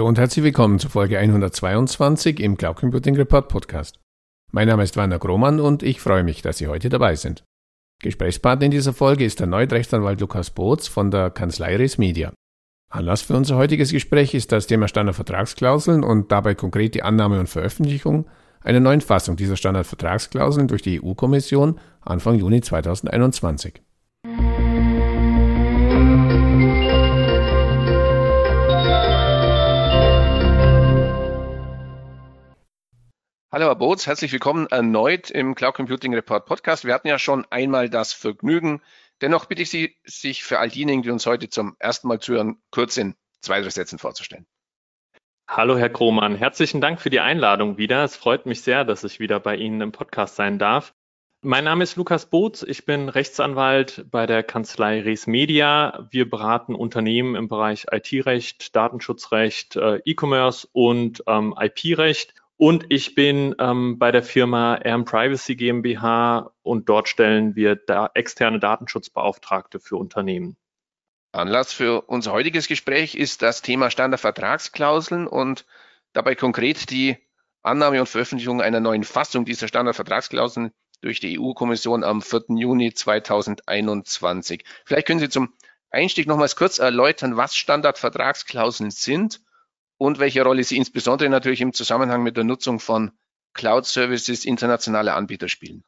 Hallo und herzlich willkommen zu Folge 122 im Cloud Computing Report Podcast. Mein Name ist Werner Grohmann und ich freue mich, dass Sie heute dabei sind. Gesprächspartner in dieser Folge ist erneut Rechtsanwalt Lukas Boots von der Kanzlei Res Media. Anlass für unser heutiges Gespräch ist das Thema Standardvertragsklauseln und dabei konkret die Annahme und Veröffentlichung einer neuen Fassung dieser Standardvertragsklauseln durch die EU-Kommission Anfang Juni 2021. Hallo Herr Boots, herzlich willkommen erneut im Cloud Computing Report Podcast. Wir hatten ja schon einmal das Vergnügen. Dennoch bitte ich Sie, sich für all diejenigen, die uns heute zum ersten Mal zuhören, kurz in zwei, drei Sätzen vorzustellen. Hallo Herr Krohmann, herzlichen Dank für die Einladung wieder. Es freut mich sehr, dass ich wieder bei Ihnen im Podcast sein darf. Mein Name ist Lukas Boots, ich bin Rechtsanwalt bei der Kanzlei Res Media. Wir beraten Unternehmen im Bereich IT-Recht, Datenschutzrecht, äh, E-Commerce und ähm, IP-Recht und ich bin ähm, bei der Firma Erm Privacy GmbH und dort stellen wir da externe Datenschutzbeauftragte für Unternehmen. Anlass für unser heutiges Gespräch ist das Thema Standardvertragsklauseln und dabei konkret die Annahme und Veröffentlichung einer neuen Fassung dieser Standardvertragsklauseln durch die EU-Kommission am 4. Juni 2021. Vielleicht können Sie zum Einstieg nochmals kurz erläutern, was Standardvertragsklauseln sind und welche Rolle sie insbesondere natürlich im Zusammenhang mit der Nutzung von Cloud-Services internationaler Anbieter spielen.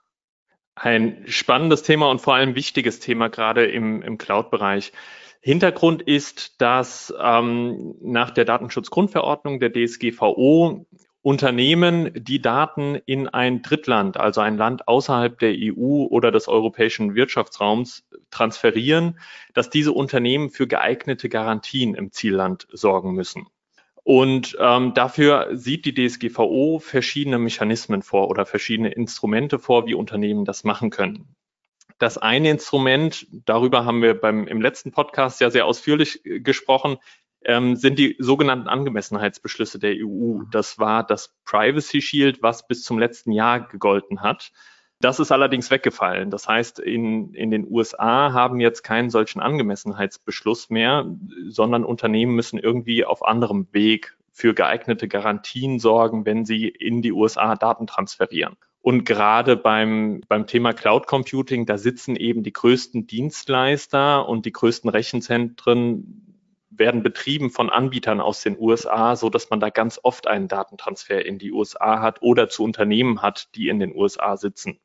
Ein spannendes Thema und vor allem wichtiges Thema gerade im, im Cloud-Bereich. Hintergrund ist, dass ähm, nach der Datenschutzgrundverordnung der DSGVO Unternehmen, die Daten in ein Drittland, also ein Land außerhalb der EU oder des europäischen Wirtschaftsraums transferieren, dass diese Unternehmen für geeignete Garantien im Zielland sorgen müssen. Und ähm, dafür sieht die DSGVO verschiedene Mechanismen vor oder verschiedene Instrumente vor, wie Unternehmen das machen können. Das eine Instrument, darüber haben wir beim, im letzten Podcast ja sehr ausführlich äh, gesprochen, ähm, sind die sogenannten Angemessenheitsbeschlüsse der EU. Das war das Privacy Shield, was bis zum letzten Jahr gegolten hat. Das ist allerdings weggefallen. Das heißt, in, in den USA haben jetzt keinen solchen Angemessenheitsbeschluss mehr, sondern Unternehmen müssen irgendwie auf anderem Weg für geeignete Garantien sorgen, wenn sie in die USA Daten transferieren. Und gerade beim, beim Thema Cloud Computing, da sitzen eben die größten Dienstleister und die größten Rechenzentren werden betrieben von Anbietern aus den USA, so dass man da ganz oft einen Datentransfer in die USA hat oder zu Unternehmen hat, die in den USA sitzen.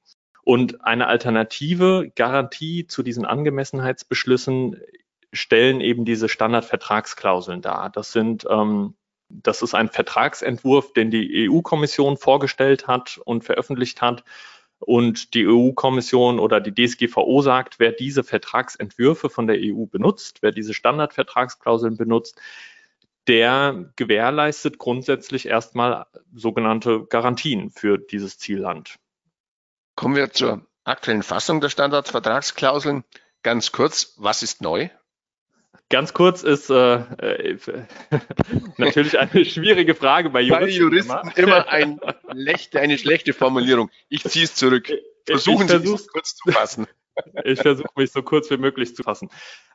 Und eine alternative Garantie zu diesen Angemessenheitsbeschlüssen stellen eben diese Standardvertragsklauseln dar. Das sind ähm, das ist ein Vertragsentwurf, den die EU-Kommission vorgestellt hat und veröffentlicht hat. Und die EU-Kommission oder die DSGVO sagt, wer diese Vertragsentwürfe von der EU benutzt, wer diese Standardvertragsklauseln benutzt, der gewährleistet grundsätzlich erstmal sogenannte Garantien für dieses Zielland. Kommen wir zur aktuellen Fassung der Standardvertragsklauseln. Ganz kurz, was ist neu? Ganz kurz ist äh, äh, natürlich eine schwierige Frage bei Juristen. Bei Juristen immer, ein eine schlechte Formulierung. Ich ziehe es zurück. Versuchen Sie es kurz zu fassen. Ich versuche mich so kurz wie möglich zu fassen.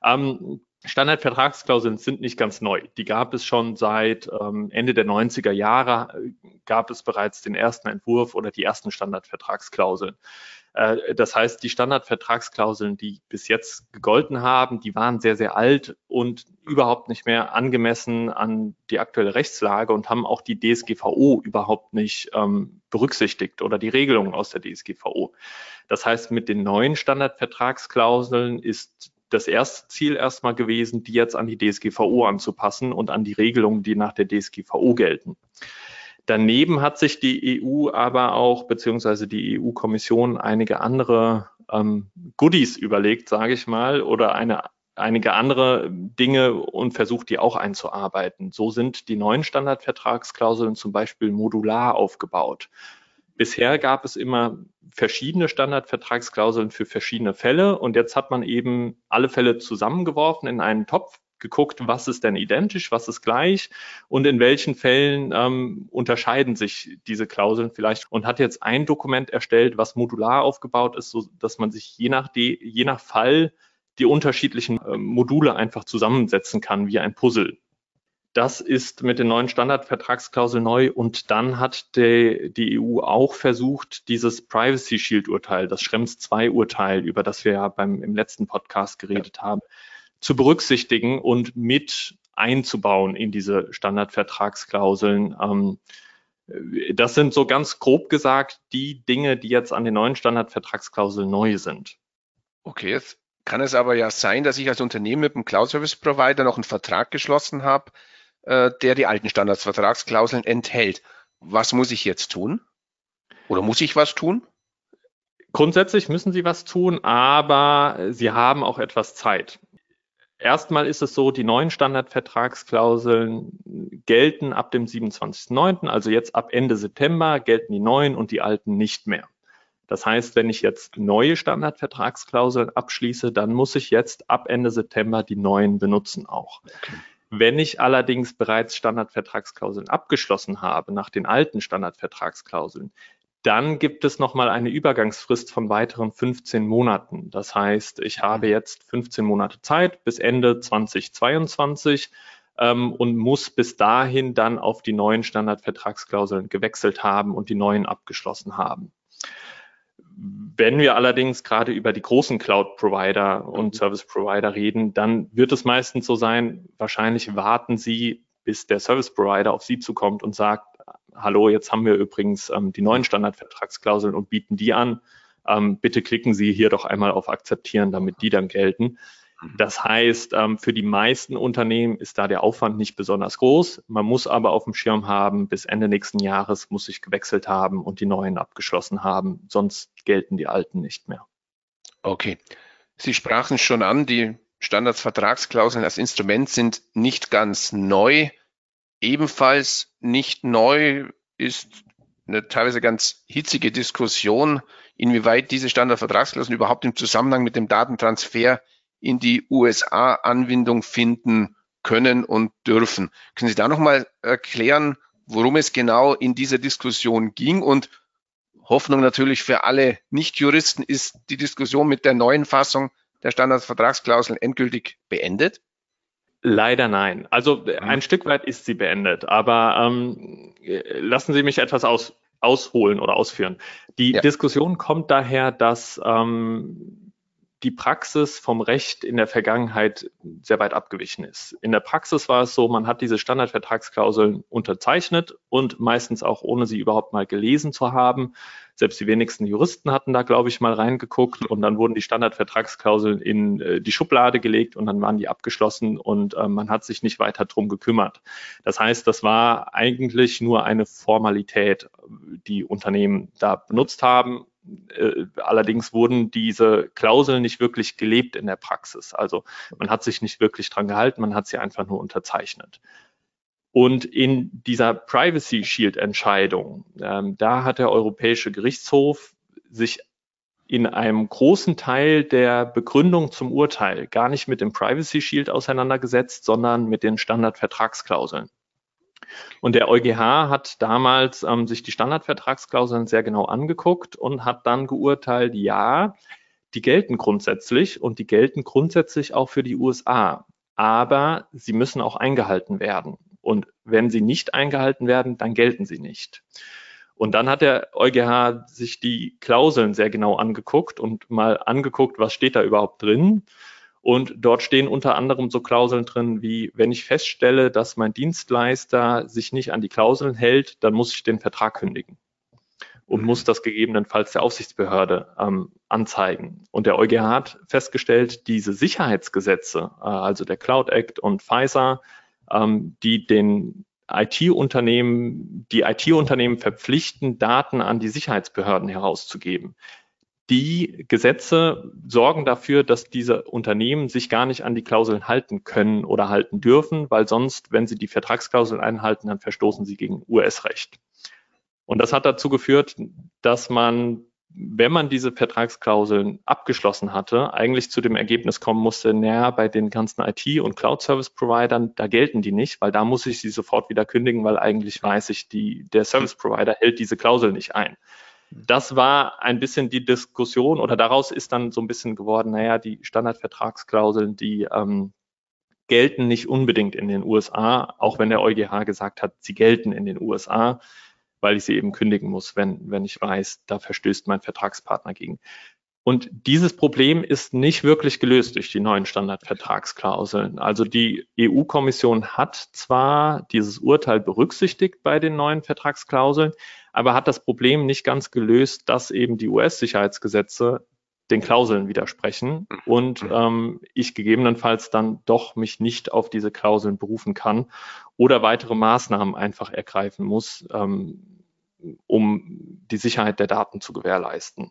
Ähm, Standardvertragsklauseln sind nicht ganz neu. Die gab es schon seit ähm, Ende der 90er Jahre, gab es bereits den ersten Entwurf oder die ersten Standardvertragsklauseln. Äh, das heißt, die Standardvertragsklauseln, die bis jetzt gegolten haben, die waren sehr, sehr alt und überhaupt nicht mehr angemessen an die aktuelle Rechtslage und haben auch die DSGVO überhaupt nicht ähm, berücksichtigt oder die Regelungen aus der DSGVO. Das heißt, mit den neuen Standardvertragsklauseln ist das erste Ziel erstmal gewesen, die jetzt an die DSGVO anzupassen und an die Regelungen, die nach der DSGVO gelten. Daneben hat sich die EU aber auch, beziehungsweise die EU-Kommission, einige andere ähm, Goodies überlegt, sage ich mal, oder eine, einige andere Dinge und versucht, die auch einzuarbeiten. So sind die neuen Standardvertragsklauseln zum Beispiel modular aufgebaut. Bisher gab es immer verschiedene Standardvertragsklauseln für verschiedene Fälle und jetzt hat man eben alle Fälle zusammengeworfen in einen Topf geguckt, was ist denn identisch, was ist gleich und in welchen Fällen ähm, unterscheiden sich diese Klauseln vielleicht und hat jetzt ein Dokument erstellt, was modular aufgebaut ist, so dass man sich je nach, die, je nach Fall die unterschiedlichen äh, Module einfach zusammensetzen kann wie ein Puzzle. das ist mit den neuen Standardvertragsklauseln neu und dann hat die, die EU auch versucht, dieses Privacy Shield Urteil, das Schrems 2 Urteil, über das wir ja beim, im letzten Podcast geredet ja. haben, zu berücksichtigen und mit einzubauen in diese Standardvertragsklauseln. Ähm, das sind so ganz grob gesagt die Dinge, die jetzt an den neuen Standardvertragsklauseln neu sind. Okay, jetzt kann es aber ja sein, dass ich als Unternehmen mit einem Cloud Service Provider noch einen Vertrag geschlossen habe, äh, der die alten Standardvertragsklauseln enthält. Was muss ich jetzt tun? Oder muss ich was tun? Grundsätzlich müssen Sie was tun, aber Sie haben auch etwas Zeit. Erstmal ist es so, die neuen Standardvertragsklauseln gelten ab dem 27.09., also jetzt ab Ende September gelten die neuen und die alten nicht mehr. Das heißt, wenn ich jetzt neue Standardvertragsklauseln abschließe, dann muss ich jetzt ab Ende September die neuen benutzen auch. Okay. Wenn ich allerdings bereits Standardvertragsklauseln abgeschlossen habe nach den alten Standardvertragsklauseln, dann gibt es nochmal eine Übergangsfrist von weiteren 15 Monaten. Das heißt, ich habe jetzt 15 Monate Zeit bis Ende 2022 ähm, und muss bis dahin dann auf die neuen Standardvertragsklauseln gewechselt haben und die neuen abgeschlossen haben. Wenn wir allerdings gerade über die großen Cloud-Provider und mhm. Service-Provider reden, dann wird es meistens so sein, wahrscheinlich warten Sie, bis der Service-Provider auf Sie zukommt und sagt, hallo, jetzt haben wir übrigens ähm, die neuen Standardvertragsklauseln und bieten die an. Ähm, bitte klicken Sie hier doch einmal auf Akzeptieren, damit die dann gelten. Mhm. Das heißt, ähm, für die meisten Unternehmen ist da der Aufwand nicht besonders groß. Man muss aber auf dem Schirm haben, bis Ende nächsten Jahres muss ich gewechselt haben und die neuen abgeschlossen haben. Sonst gelten die alten nicht mehr. Okay. Sie sprachen schon an, die Standardvertragsklauseln als Instrument sind nicht ganz neu. Ebenfalls nicht neu ist eine teilweise ganz hitzige Diskussion, inwieweit diese Standardvertragsklauseln überhaupt im Zusammenhang mit dem Datentransfer in die USA Anwendung finden können und dürfen. Können Sie da nochmal erklären, worum es genau in dieser Diskussion ging? Und Hoffnung natürlich für alle Nichtjuristen ist die Diskussion mit der neuen Fassung der Standardvertragsklauseln endgültig beendet? Leider nein. Also äh, ein mhm. Stück weit ist sie beendet, aber ähm, lassen Sie mich etwas aus, ausholen oder ausführen. Die ja. Diskussion kommt daher, dass ähm, die Praxis vom Recht in der Vergangenheit sehr weit abgewichen ist. In der Praxis war es so, man hat diese Standardvertragsklauseln unterzeichnet und meistens auch ohne sie überhaupt mal gelesen zu haben. Selbst die wenigsten Juristen hatten da, glaube ich, mal reingeguckt und dann wurden die Standardvertragsklauseln in äh, die Schublade gelegt und dann waren die abgeschlossen und äh, man hat sich nicht weiter drum gekümmert. Das heißt, das war eigentlich nur eine Formalität, die Unternehmen da benutzt haben. Äh, allerdings wurden diese Klauseln nicht wirklich gelebt in der Praxis. Also man hat sich nicht wirklich dran gehalten, man hat sie einfach nur unterzeichnet. Und in dieser Privacy Shield Entscheidung, ähm, da hat der Europäische Gerichtshof sich in einem großen Teil der Begründung zum Urteil gar nicht mit dem Privacy Shield auseinandergesetzt, sondern mit den Standardvertragsklauseln. Und der EuGH hat damals ähm, sich die Standardvertragsklauseln sehr genau angeguckt und hat dann geurteilt, ja, die gelten grundsätzlich und die gelten grundsätzlich auch für die USA, aber sie müssen auch eingehalten werden. Und wenn sie nicht eingehalten werden, dann gelten sie nicht. Und dann hat der EuGH sich die Klauseln sehr genau angeguckt und mal angeguckt, was steht da überhaupt drin. Und dort stehen unter anderem so Klauseln drin wie, wenn ich feststelle, dass mein Dienstleister sich nicht an die Klauseln hält, dann muss ich den Vertrag kündigen und muss das gegebenenfalls der Aufsichtsbehörde ähm, anzeigen. Und der EuGH hat festgestellt, diese Sicherheitsgesetze, äh, also der Cloud Act und FISA, ähm, die den IT-Unternehmen, die IT-Unternehmen verpflichten, Daten an die Sicherheitsbehörden herauszugeben. Die Gesetze sorgen dafür, dass diese Unternehmen sich gar nicht an die Klauseln halten können oder halten dürfen, weil sonst, wenn sie die Vertragsklauseln einhalten, dann verstoßen sie gegen US-Recht. Und das hat dazu geführt, dass man wenn man diese Vertragsklauseln abgeschlossen hatte, eigentlich zu dem Ergebnis kommen musste, naja, bei den ganzen IT- und Cloud-Service-Providern, da gelten die nicht, weil da muss ich sie sofort wieder kündigen, weil eigentlich weiß ich, die, der Service-Provider hält diese Klausel nicht ein. Das war ein bisschen die Diskussion oder daraus ist dann so ein bisschen geworden, naja, die Standardvertragsklauseln, die ähm, gelten nicht unbedingt in den USA, auch wenn der EuGH gesagt hat, sie gelten in den USA, weil ich sie eben kündigen muss, wenn, wenn ich weiß, da verstößt mein Vertragspartner gegen. Und dieses Problem ist nicht wirklich gelöst durch die neuen Standardvertragsklauseln. Also die EU-Kommission hat zwar dieses Urteil berücksichtigt bei den neuen Vertragsklauseln, aber hat das Problem nicht ganz gelöst, dass eben die US-Sicherheitsgesetze den Klauseln widersprechen und ähm, ich gegebenenfalls dann doch mich nicht auf diese Klauseln berufen kann oder weitere Maßnahmen einfach ergreifen muss, ähm, um die Sicherheit der Daten zu gewährleisten.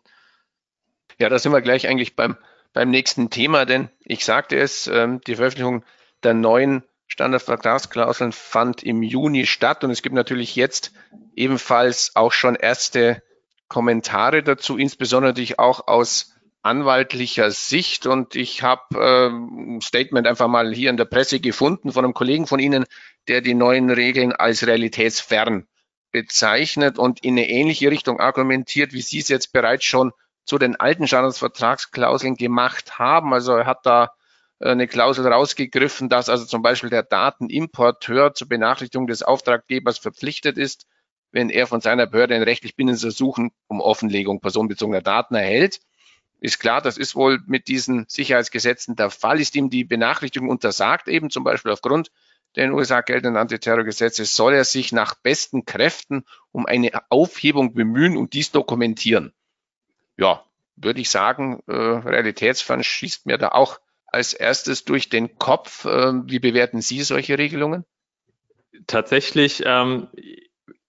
Ja, da sind wir gleich eigentlich beim, beim nächsten Thema, denn ich sagte es, ähm, die Veröffentlichung der neuen Standardvertragsklauseln fand im Juni statt und es gibt natürlich jetzt ebenfalls auch schon erste Kommentare dazu, insbesondere natürlich auch aus anwaltlicher Sicht und ich habe ähm, ein Statement einfach mal hier in der Presse gefunden von einem Kollegen von Ihnen, der die neuen Regeln als realitätsfern bezeichnet und in eine ähnliche Richtung argumentiert, wie Sie es jetzt bereits schon zu den alten Schadensvertragsklauseln gemacht haben. Also er hat da äh, eine Klausel rausgegriffen, dass also zum Beispiel der Datenimporteur zur Benachrichtigung des Auftraggebers verpflichtet ist, wenn er von seiner Behörde ein rechtlich bindendes Ersuchen um Offenlegung personenbezogener Daten erhält. Ist klar, das ist wohl mit diesen Sicherheitsgesetzen der Fall. Ist ihm die Benachrichtigung untersagt, eben zum Beispiel aufgrund der in USA geltenden Antiterrorgesetze, soll er sich nach besten Kräften um eine Aufhebung bemühen und dies dokumentieren ja, würde ich sagen, äh, Realitätsfern schießt mir da auch als erstes durch den Kopf. Äh, wie bewerten Sie solche Regelungen? Tatsächlich ähm,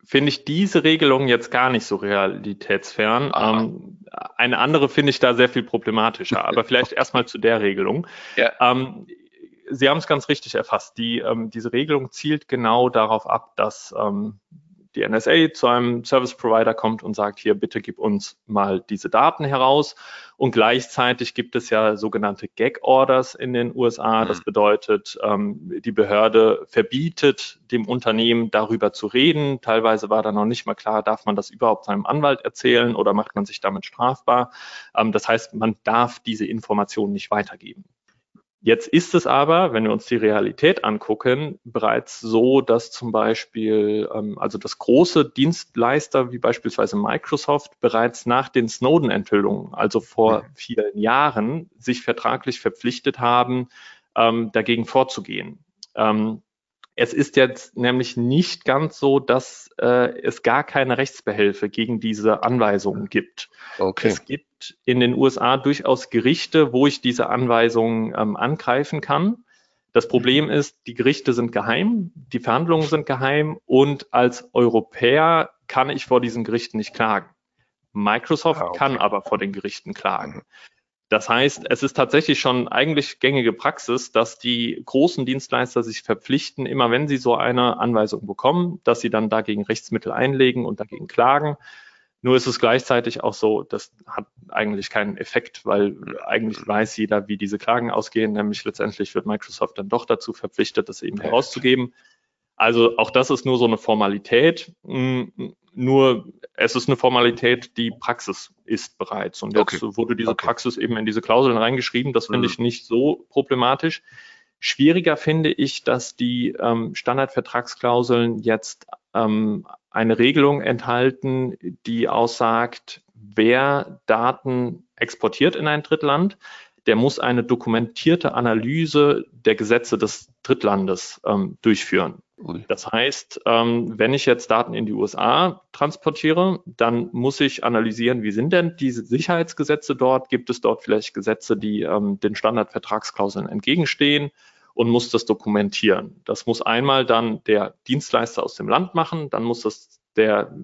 finde ich diese Regelung jetzt gar nicht so realitätsfern. Ähm, eine andere finde ich da sehr viel problematischer. Aber vielleicht erstmal zu der Regelung. Ja. Ähm, Sie haben es ganz richtig erfasst. Die, ähm, diese Regelung zielt genau darauf ab, dass ähm, die NSA zu einem Service Provider kommt und sagt, hier bitte gib uns mal diese Daten heraus. Und gleichzeitig gibt es ja sogenannte Gag Orders in den USA. Das mhm. bedeutet, ähm, die Behörde verbietet dem Unternehmen darüber zu reden. Teilweise war da noch nicht mal klar, darf man das überhaupt seinem Anwalt erzählen oder macht man sich damit strafbar. Ähm, das heißt, man darf diese Informationen nicht weitergeben. Jetzt ist es aber, wenn wir uns die Realität angucken, bereits so, dass zum Beispiel, ähm, also dass große Dienstleister wie beispielsweise Microsoft bereits nach den Snowden-Enthüllungen, also vor vielen Jahren, sich vertraglich verpflichtet haben, ähm, dagegen vorzugehen. Ähm, es ist jetzt nämlich nicht ganz so, dass äh, es gar keine Rechtsbehelfe gegen diese Anweisungen gibt. Okay. Es gibt in den USA durchaus Gerichte, wo ich diese Anweisungen ähm, angreifen kann. Das Problem ist, die Gerichte sind geheim, die Verhandlungen sind geheim und als Europäer kann ich vor diesen Gerichten nicht klagen. Microsoft ah, okay. kann aber vor den Gerichten klagen. Das heißt, es ist tatsächlich schon eigentlich gängige Praxis, dass die großen Dienstleister sich verpflichten, immer wenn sie so eine Anweisung bekommen, dass sie dann dagegen Rechtsmittel einlegen und dagegen klagen. Nur ist es gleichzeitig auch so, das hat eigentlich keinen Effekt, weil eigentlich weiß jeder, wie diese Klagen ausgehen. Nämlich letztendlich wird Microsoft dann doch dazu verpflichtet, das eben herauszugeben. Also auch das ist nur so eine Formalität. Mm, nur es ist eine Formalität, die Praxis ist bereits. Und jetzt okay. wurde diese okay. Praxis eben in diese Klauseln reingeschrieben. Das finde mhm. ich nicht so problematisch. Schwieriger finde ich, dass die ähm, Standardvertragsklauseln jetzt ähm, eine Regelung enthalten, die aussagt, wer Daten exportiert in ein Drittland, der muss eine dokumentierte Analyse der Gesetze des Drittlandes ähm, durchführen. Das heißt, ähm, wenn ich jetzt Daten in die USA transportiere, dann muss ich analysieren, wie sind denn diese Sicherheitsgesetze dort? Gibt es dort vielleicht Gesetze, die ähm, den Standardvertragsklauseln entgegenstehen? Und muss das dokumentieren. Das muss einmal dann der Dienstleister aus dem Land machen, dann muss das der,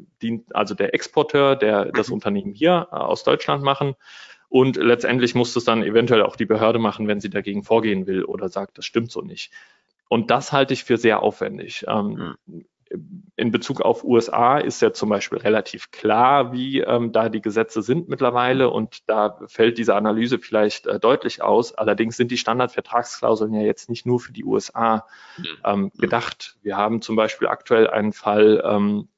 also der Exporteur, der das Unternehmen hier äh, aus Deutschland machen. Und letztendlich muss das dann eventuell auch die Behörde machen, wenn sie dagegen vorgehen will oder sagt, das stimmt so nicht. Und das halte ich für sehr aufwendig. Ähm, hm. In Bezug auf USA ist ja zum Beispiel relativ klar, wie ähm, da die Gesetze sind mittlerweile und da fällt diese Analyse vielleicht äh, deutlich aus. Allerdings sind die Standardvertragsklauseln ja jetzt nicht nur für die USA hm. ähm, hm. gedacht. Wir haben zum Beispiel aktuell einen Fall, ähm,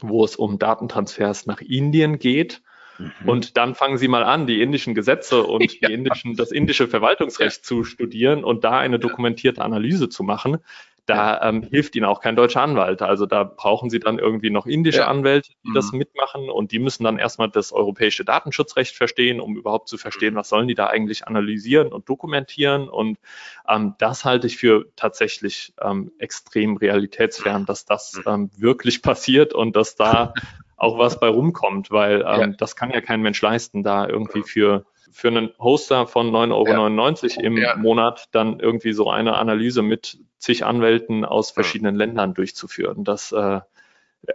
wo es um Datentransfers nach Indien geht Mhm. Und dann fangen Sie mal an, die indischen Gesetze und ja. die indischen, das indische Verwaltungsrecht ja. zu studieren und da eine dokumentierte Analyse zu machen da ähm, hilft Ihnen auch kein deutscher Anwalt. Also da brauchen Sie dann irgendwie noch indische ja. Anwälte, die mhm. das mitmachen und die müssen dann erstmal das europäische Datenschutzrecht verstehen, um überhaupt zu verstehen, mhm. was sollen die da eigentlich analysieren und dokumentieren. Und ähm, das halte ich für tatsächlich ähm, extrem realitätsfern, dass das mhm. ähm, wirklich passiert und dass da auch was bei rumkommt, weil ähm, ja. das kann ja kein Mensch leisten, da irgendwie für für einen Hoster von 9,99 Euro ja. im ja. Monat dann irgendwie so eine Analyse mit zig Anwälten aus verschiedenen ja. Ländern durchzuführen. Das äh,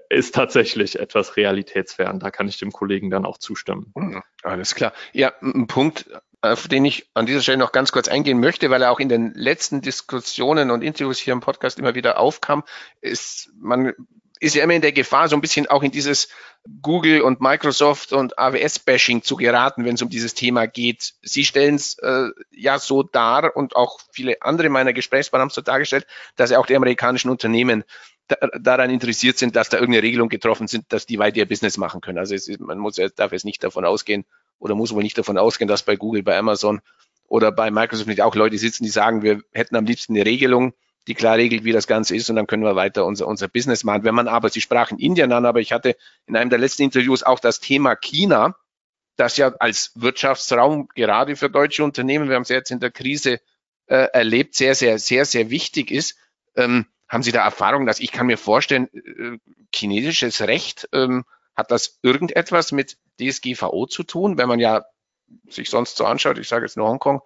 ist tatsächlich etwas realitätsfern. Da kann ich dem Kollegen dann auch zustimmen. Hm, alles klar. Ja, ein Punkt, auf den ich an dieser Stelle noch ganz kurz eingehen möchte, weil er auch in den letzten Diskussionen und Interviews hier im Podcast immer wieder aufkam, ist, man ist ja immer in der Gefahr, so ein bisschen auch in dieses Google und Microsoft und AWS-Bashing zu geraten, wenn es um dieses Thema geht. Sie stellen es äh, ja so dar und auch viele andere meiner Gesprächspartner haben es so dargestellt, dass ja auch die amerikanischen Unternehmen da, daran interessiert sind, dass da irgendeine Regelung getroffen sind, dass die weiter ihr Business machen können. Also ist, man muss darf jetzt nicht davon ausgehen oder muss wohl nicht davon ausgehen, dass bei Google, bei Amazon oder bei Microsoft nicht auch Leute sitzen, die sagen, wir hätten am liebsten eine Regelung, die klar regelt, wie das Ganze ist und dann können wir weiter unser, unser Business machen. Wenn man aber, Sie sprachen Indien an, aber ich hatte in einem der letzten Interviews auch das Thema China, das ja als Wirtschaftsraum gerade für deutsche Unternehmen, wir haben es jetzt in der Krise äh, erlebt, sehr, sehr, sehr, sehr wichtig ist. Ähm, haben Sie da Erfahrung, dass ich kann mir vorstellen, äh, chinesisches Recht, ähm, hat das irgendetwas mit DSGVO zu tun, wenn man ja sich sonst so anschaut, ich sage jetzt nur Hongkong,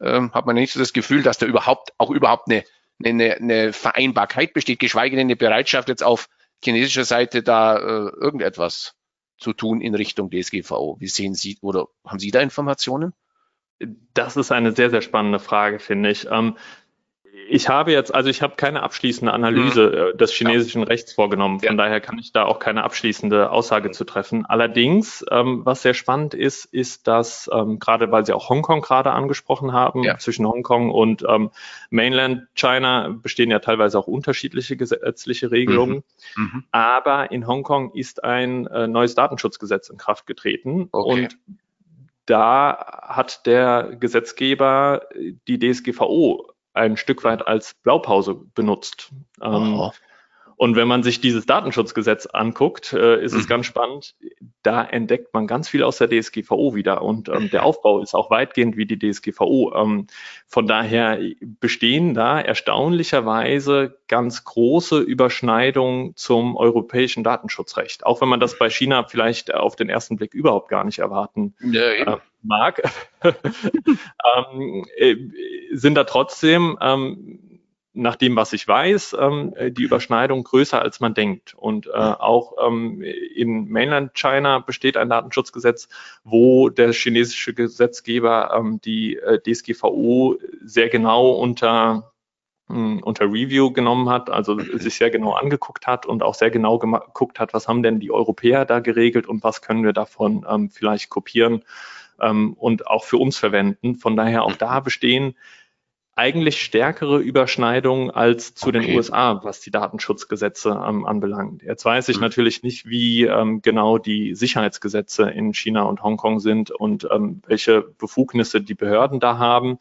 ähm, hat man nicht so das Gefühl, dass da überhaupt auch überhaupt eine eine, eine Vereinbarkeit besteht, geschweige denn eine Bereitschaft jetzt auf chinesischer Seite da äh, irgendetwas zu tun in Richtung DSGVO. Wie sehen Sie oder haben Sie da Informationen? Das ist eine sehr, sehr spannende Frage, finde ich. Ich habe jetzt, also ich habe keine abschließende Analyse mhm. des chinesischen ja. Rechts vorgenommen. Von ja. daher kann ich da auch keine abschließende Aussage zu treffen. Allerdings, ähm, was sehr spannend ist, ist, dass ähm, gerade weil Sie auch Hongkong gerade angesprochen haben, ja. zwischen Hongkong und ähm, Mainland China bestehen ja teilweise auch unterschiedliche gesetzliche Regelungen. Mhm. Mhm. Aber in Hongkong ist ein äh, neues Datenschutzgesetz in Kraft getreten okay. und da hat der Gesetzgeber die DSGVO ein Stück weit als Blaupause benutzt. Ähm, und wenn man sich dieses Datenschutzgesetz anguckt, äh, ist mhm. es ganz spannend. Da entdeckt man ganz viel aus der DSGVO wieder und ähm, der Aufbau ist auch weitgehend wie die DSGVO. Ähm, von daher bestehen da erstaunlicherweise ganz große Überschneidungen zum europäischen Datenschutzrecht. Auch wenn man das bei China vielleicht auf den ersten Blick überhaupt gar nicht erwarten ja, äh, mag, ähm, äh, sind da trotzdem ähm, nach dem, was ich weiß, ähm, die Überschneidung größer, als man denkt. Und äh, auch ähm, in Mainland China besteht ein Datenschutzgesetz, wo der chinesische Gesetzgeber ähm, die äh, DSGVO sehr genau unter hm, unter Review genommen hat, also sich sehr genau angeguckt hat und auch sehr genau geguckt hat, was haben denn die Europäer da geregelt und was können wir davon ähm, vielleicht kopieren ähm, und auch für uns verwenden. Von daher auch da bestehen eigentlich stärkere Überschneidungen als zu okay. den USA, was die Datenschutzgesetze ähm, anbelangt. Jetzt weiß ich mhm. natürlich nicht, wie ähm, genau die Sicherheitsgesetze in China und Hongkong sind und ähm, welche Befugnisse die Behörden da haben.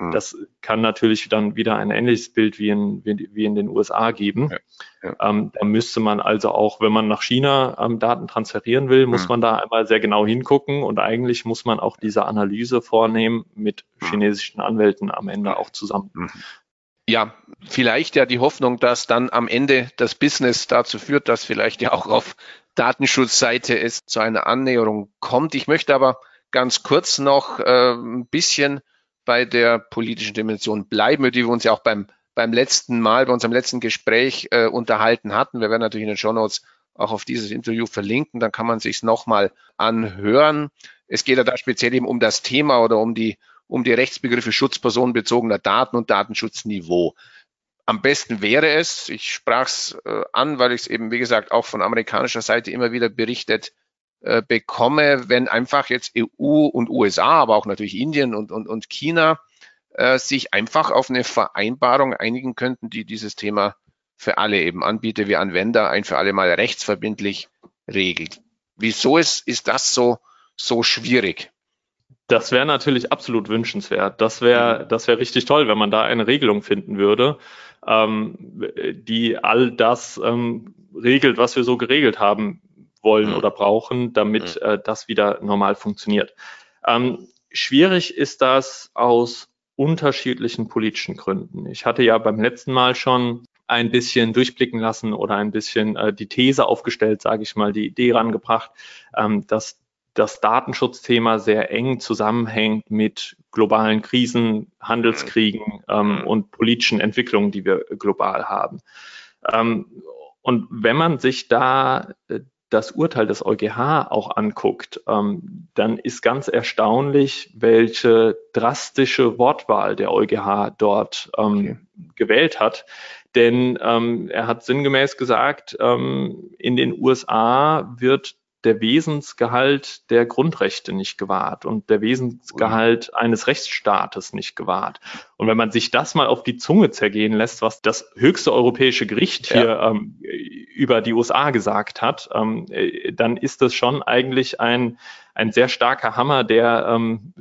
Mhm. Das kann natürlich dann wieder ein ähnliches Bild wie in, wie in den USA geben. Ja, ja. Ähm, da müsste man also auch, wenn man nach China ähm, Daten transferieren will, muss mhm. man da einmal sehr genau hingucken und eigentlich muss man auch diese Analyse vornehmen mit mhm. chinesischen Anwälten am Ende auch zusammen. Mhm. Ja, vielleicht ja die Hoffnung, dass dann am Ende das Business dazu führt, dass vielleicht ja auch auf Datenschutzseite es zu einer Annäherung kommt. Ich möchte aber ganz kurz noch äh, ein bisschen bei der politischen Dimension bleiben, über die wir uns ja auch beim, beim letzten Mal, bei unserem letzten Gespräch äh, unterhalten hatten. Wir werden natürlich in den Show Notes auch auf dieses Interview verlinken, dann kann man sich nochmal anhören. Es geht ja da speziell eben um das Thema oder um die, um die Rechtsbegriffe schutzpersonenbezogener Daten und Datenschutzniveau. Am besten wäre es, ich sprach es äh, an, weil ich es eben, wie gesagt, auch von amerikanischer Seite immer wieder berichtet äh, bekomme, wenn einfach jetzt EU und USA, aber auch natürlich Indien und, und, und China äh, sich einfach auf eine Vereinbarung einigen könnten, die dieses Thema für alle eben Anbieter wie Anwender ein für alle Mal rechtsverbindlich regelt. Wieso ist, ist das so, so schwierig? Das wäre natürlich absolut wünschenswert. Das wäre, mhm. das wäre richtig toll, wenn man da eine Regelung finden würde, ähm, die all das ähm, regelt, was wir so geregelt haben wollen mhm. oder brauchen, damit mhm. äh, das wieder normal funktioniert. Ähm, schwierig ist das aus unterschiedlichen politischen Gründen. Ich hatte ja beim letzten Mal schon ein bisschen durchblicken lassen oder ein bisschen äh, die These aufgestellt, sage ich mal, die Idee rangebracht, ähm, dass das Datenschutzthema sehr eng zusammenhängt mit globalen Krisen, Handelskriegen ähm, mhm. und politischen Entwicklungen, die wir global haben. Ähm, und wenn man sich da äh, das Urteil des EuGH auch anguckt, ähm, dann ist ganz erstaunlich, welche drastische Wortwahl der EuGH dort ähm, okay. gewählt hat. Denn ähm, er hat sinngemäß gesagt, ähm, in den USA wird der Wesensgehalt der Grundrechte nicht gewahrt und der Wesensgehalt eines Rechtsstaates nicht gewahrt. Und wenn man sich das mal auf die Zunge zergehen lässt, was das höchste europäische Gericht hier ja. ähm, über die USA gesagt hat, ähm, äh, dann ist das schon eigentlich ein, ein sehr starker Hammer, der ähm,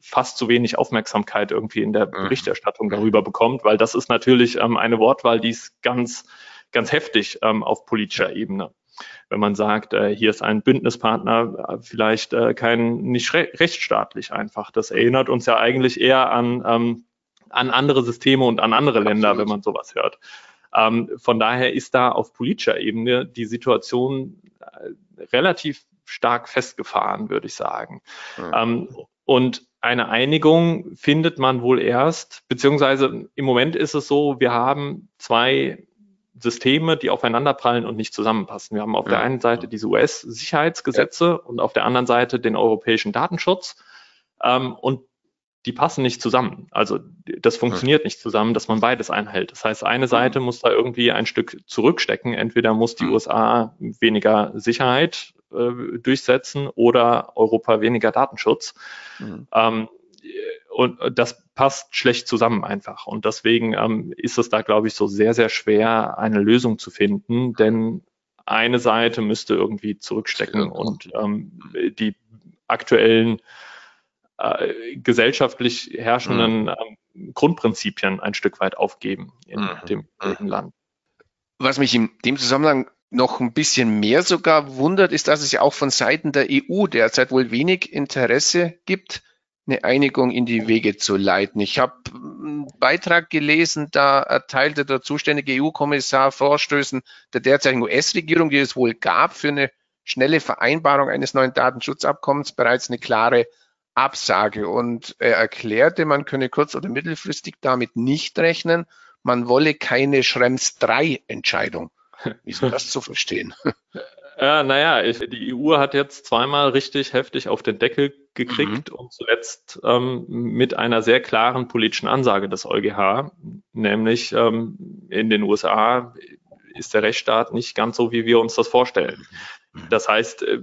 fast zu wenig Aufmerksamkeit irgendwie in der mhm. Berichterstattung darüber bekommt, weil das ist natürlich ähm, eine Wortwahl, die ist ganz, ganz heftig ähm, auf politischer Ebene wenn man sagt, äh, hier ist ein Bündnispartner äh, vielleicht äh, kein nicht re rechtsstaatlich einfach. Das erinnert uns ja eigentlich eher an, ähm, an andere Systeme und an andere Länder, Absolut. wenn man sowas hört. Ähm, von daher ist da auf politischer Ebene die Situation äh, relativ stark festgefahren, würde ich sagen. Mhm. Ähm, und eine Einigung findet man wohl erst, beziehungsweise im Moment ist es so, wir haben zwei Systeme, die aufeinanderprallen und nicht zusammenpassen. Wir haben auf ja. der einen Seite diese US-Sicherheitsgesetze und auf der anderen Seite den europäischen Datenschutz. Ähm, und die passen nicht zusammen. Also das funktioniert nicht zusammen, dass man beides einhält. Das heißt, eine Seite muss da irgendwie ein Stück zurückstecken. Entweder muss die USA weniger Sicherheit äh, durchsetzen oder Europa weniger Datenschutz. Mhm. Ähm, und das passt schlecht zusammen einfach. Und deswegen ähm, ist es da, glaube ich, so sehr, sehr schwer, eine Lösung zu finden, denn eine Seite müsste irgendwie zurückstecken und ähm, die aktuellen äh, gesellschaftlich herrschenden mhm. ähm, Grundprinzipien ein Stück weit aufgeben in mhm. dem, dem mhm. Land. Was mich in dem Zusammenhang noch ein bisschen mehr sogar wundert, ist, dass es ja auch von Seiten der EU derzeit wohl wenig Interesse gibt, eine Einigung in die Wege zu leiten. Ich habe einen Beitrag gelesen, da erteilte der zuständige EU-Kommissar Vorstößen der derzeitigen US-Regierung, die es wohl gab, für eine schnelle Vereinbarung eines neuen Datenschutzabkommens bereits eine klare Absage. Und er erklärte, man könne kurz- oder mittelfristig damit nicht rechnen. Man wolle keine Schrems 3 Entscheidung. Wie ist das zu verstehen? Ja, naja, ich, die EU hat jetzt zweimal richtig heftig auf den Deckel gekriegt mhm. und zuletzt ähm, mit einer sehr klaren politischen Ansage des EuGH, nämlich ähm, in den USA ist der Rechtsstaat nicht ganz so, wie wir uns das vorstellen. Mhm. Das heißt, äh,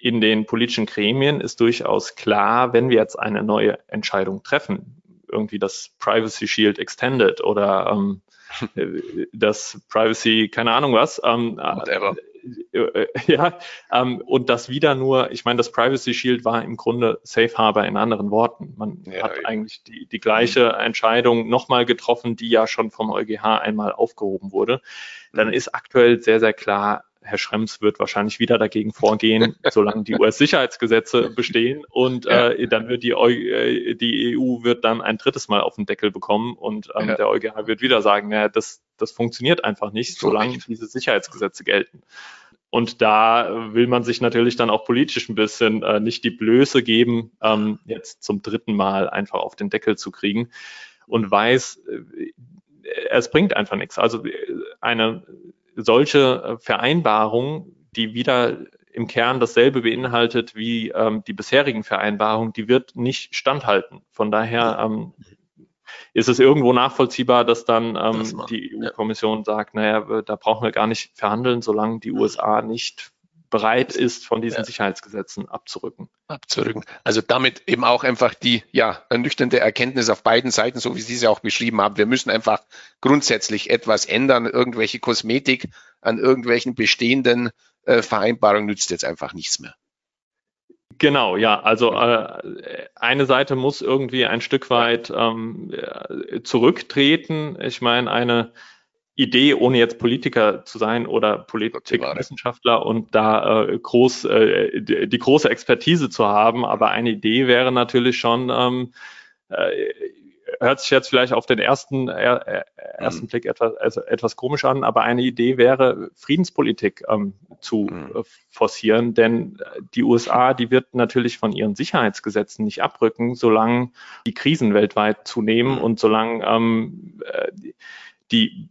in den politischen Gremien ist durchaus klar, wenn wir jetzt eine neue Entscheidung treffen, irgendwie das Privacy Shield Extended oder ähm, äh, das Privacy, keine Ahnung was, ähm, Whatever. Äh, ja, ähm, und das wieder nur, ich meine, das Privacy Shield war im Grunde Safe Harbor in anderen Worten. Man ja, hat ja. eigentlich die, die gleiche Entscheidung nochmal getroffen, die ja schon vom EuGH einmal aufgehoben wurde. Dann mhm. ist aktuell sehr, sehr klar, Herr Schrems wird wahrscheinlich wieder dagegen vorgehen, solange die US-Sicherheitsgesetze bestehen. Und äh, dann wird die, äh, die EU wird dann ein drittes Mal auf den Deckel bekommen und ähm, ja. der EuGH wird wieder sagen, naja, das, das funktioniert einfach nicht, solange diese Sicherheitsgesetze gelten. Und da will man sich natürlich dann auch politisch ein bisschen äh, nicht die Blöße geben, ähm, jetzt zum dritten Mal einfach auf den Deckel zu kriegen und weiß, äh, es bringt einfach nichts. Also äh, eine solche äh, Vereinbarung, die wieder im Kern dasselbe beinhaltet wie ähm, die bisherigen Vereinbarungen, die wird nicht standhalten. Von daher ähm, ist es irgendwo nachvollziehbar, dass dann ähm, das die EU-Kommission ja. sagt, naja, da brauchen wir gar nicht verhandeln, solange die USA nicht bereit ist, von diesen ja. Sicherheitsgesetzen abzurücken. Abzurücken. Also damit eben auch einfach die ja, ernüchternde Erkenntnis auf beiden Seiten, so wie Sie es ja auch beschrieben haben. Wir müssen einfach grundsätzlich etwas ändern. Irgendwelche Kosmetik an irgendwelchen bestehenden äh, Vereinbarungen nützt jetzt einfach nichts mehr. Genau, ja. Also äh, eine Seite muss irgendwie ein Stück weit ähm, zurücktreten. Ich meine, eine Idee, ohne jetzt Politiker zu sein oder Politikwissenschaftler und da äh, groß äh, die, die, große Expertise zu haben, aber eine Idee wäre natürlich schon, ähm, äh, hört sich jetzt vielleicht auf den ersten, äh, ersten mhm. Blick etwas, also etwas komisch an, aber eine Idee wäre, Friedenspolitik ähm, zu mhm. äh, forcieren, denn die USA, die wird natürlich von ihren Sicherheitsgesetzen nicht abrücken, solange die Krisen weltweit zunehmen mhm. und solange ähm, äh, die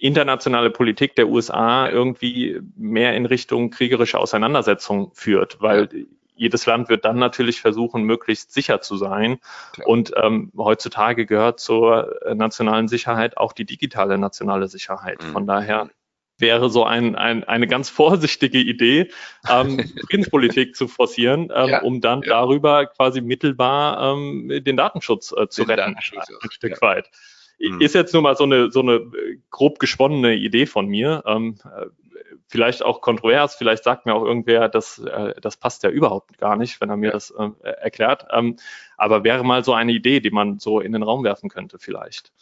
internationale Politik der USA irgendwie mehr in Richtung kriegerische Auseinandersetzung führt, weil jedes Land wird dann natürlich versuchen, möglichst sicher zu sein. Klar. Und ähm, heutzutage gehört zur nationalen Sicherheit auch die digitale nationale Sicherheit. Mhm. Von daher wäre so ein, ein, eine ganz vorsichtige Idee, ähm, Friedenspolitik zu forcieren, ähm, ja, um dann ja. darüber quasi mittelbar ähm, den Datenschutz äh, zu den retten, Datenschutz, ein Stück ja. weit. Mhm. Ist jetzt nur mal so eine, so eine äh, grob gesponnene Idee von mir. Ähm, äh, vielleicht auch kontrovers, vielleicht sagt mir auch irgendwer, das, äh, das passt ja überhaupt gar nicht, wenn er mir das äh, erklärt. Ähm, aber wäre mal so eine Idee, die man so in den Raum werfen könnte vielleicht.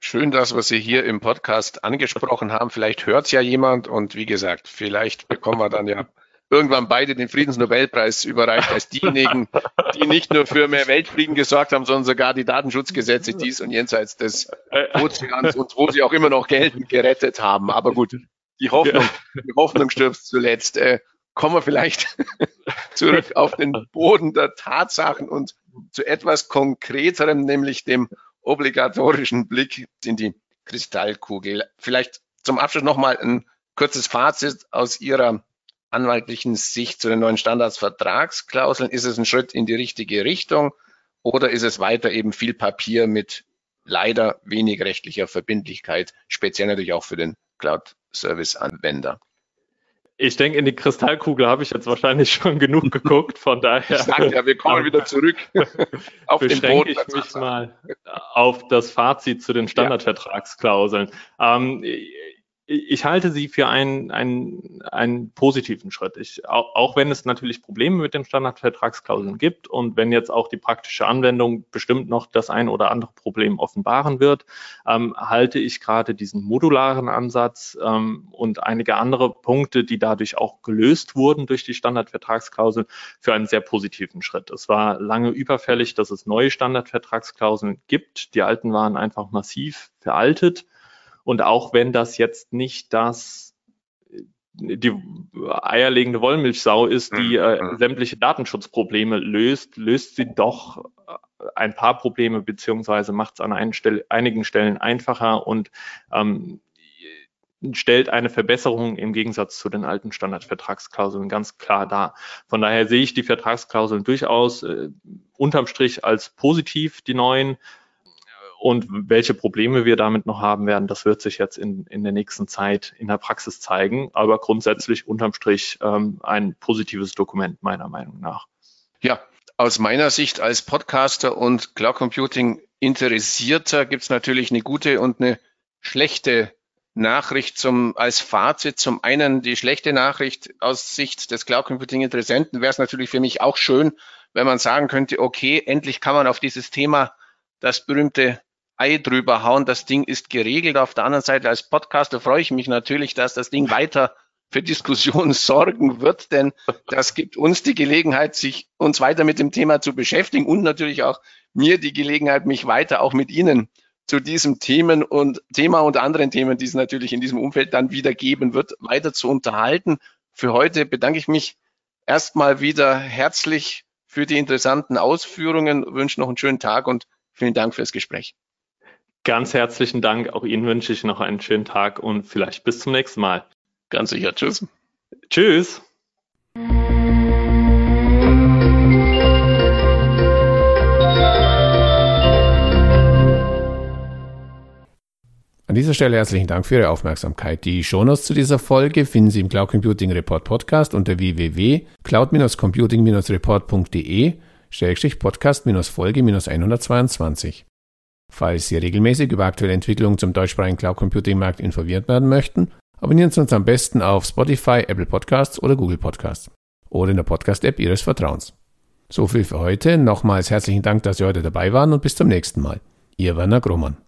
Schön, dass wir Sie hier im Podcast angesprochen haben. Vielleicht hört es ja jemand und wie gesagt, vielleicht bekommen wir dann ja irgendwann beide den Friedensnobelpreis überreicht als diejenigen, die nicht nur für mehr Weltfrieden gesorgt haben, sondern sogar die Datenschutzgesetze dies und jenseits des Ozeans und wo sie auch immer noch gelten, gerettet haben. Aber gut, die Hoffnung, die Hoffnung stirbt zuletzt. Äh, kommen wir vielleicht zurück auf den Boden der Tatsachen und zu etwas Konkreterem, nämlich dem obligatorischen Blick in die Kristallkugel. Vielleicht zum Abschluss nochmal ein kurzes Fazit aus Ihrer anwaltlichen Sicht zu den neuen Standardsvertragsklauseln? Ist es ein Schritt in die richtige Richtung oder ist es weiter eben viel Papier mit leider wenig rechtlicher Verbindlichkeit, speziell natürlich auch für den Cloud-Service-Anwender? Ich denke, in die Kristallkugel habe ich jetzt wahrscheinlich schon genug geguckt, von daher. Ich sage ja, wir kommen wieder zurück auf den Boden. ich mich mal auf das Fazit zu den Standardvertragsklauseln. Ja. Ähm, ich halte sie für einen, einen, einen positiven Schritt. Ich, auch, wenn es natürlich Probleme mit den Standardvertragsklauseln gibt und wenn jetzt auch die praktische Anwendung bestimmt noch das ein oder andere Problem offenbaren wird, ähm, halte ich gerade diesen modularen Ansatz ähm, und einige andere Punkte, die dadurch auch gelöst wurden durch die Standardvertragsklauseln, für einen sehr positiven Schritt. Es war lange überfällig, dass es neue Standardvertragsklauseln gibt. Die alten waren einfach massiv veraltet. Und auch wenn das jetzt nicht das die eierlegende Wollmilchsau ist, die mhm. äh, mhm. sämtliche Datenschutzprobleme löst, löst sie doch äh, ein paar Probleme beziehungsweise macht es an Stelle, einigen Stellen einfacher und ähm, stellt eine Verbesserung im Gegensatz zu den alten Standardvertragsklauseln ganz klar dar. Von daher sehe ich die Vertragsklauseln durchaus äh, unterm Strich als positiv, die neuen. Und welche Probleme wir damit noch haben werden, das wird sich jetzt in, in der nächsten Zeit in der Praxis zeigen. Aber grundsätzlich unterm Strich ähm, ein positives Dokument meiner Meinung nach. Ja, aus meiner Sicht als Podcaster und Cloud Computing Interessierter gibt es natürlich eine gute und eine schlechte Nachricht zum, als Fazit. Zum einen die schlechte Nachricht aus Sicht des Cloud Computing Interessenten wäre es natürlich für mich auch schön, wenn man sagen könnte, okay, endlich kann man auf dieses Thema das berühmte Ei drüber hauen. Das Ding ist geregelt. Auf der anderen Seite als Podcaster freue ich mich natürlich, dass das Ding weiter für Diskussionen sorgen wird, denn das gibt uns die Gelegenheit, sich uns weiter mit dem Thema zu beschäftigen und natürlich auch mir die Gelegenheit, mich weiter auch mit Ihnen zu diesem Themen und Thema und anderen Themen, die es natürlich in diesem Umfeld dann wieder geben wird, weiter zu unterhalten. Für heute bedanke ich mich erstmal wieder herzlich für die interessanten Ausführungen, wünsche noch einen schönen Tag und vielen Dank fürs Gespräch. Ganz herzlichen Dank. Auch Ihnen wünsche ich noch einen schönen Tag und vielleicht bis zum nächsten Mal. Ganz sicher. Tschüss. Tschüss. An dieser Stelle herzlichen Dank für Ihre Aufmerksamkeit. Die Shownotes zu dieser Folge finden Sie im Cloud Computing Report Podcast unter www.cloud-computing-report.de Podcast-Folge 122. Falls Sie regelmäßig über aktuelle Entwicklungen zum deutschsprachigen Cloud Computing Markt informiert werden möchten, abonnieren Sie uns am besten auf Spotify, Apple Podcasts oder Google Podcasts. oder in der Podcast-App Ihres Vertrauens. So viel für heute. Nochmals herzlichen Dank, dass Sie heute dabei waren und bis zum nächsten Mal. Ihr Werner Grummann.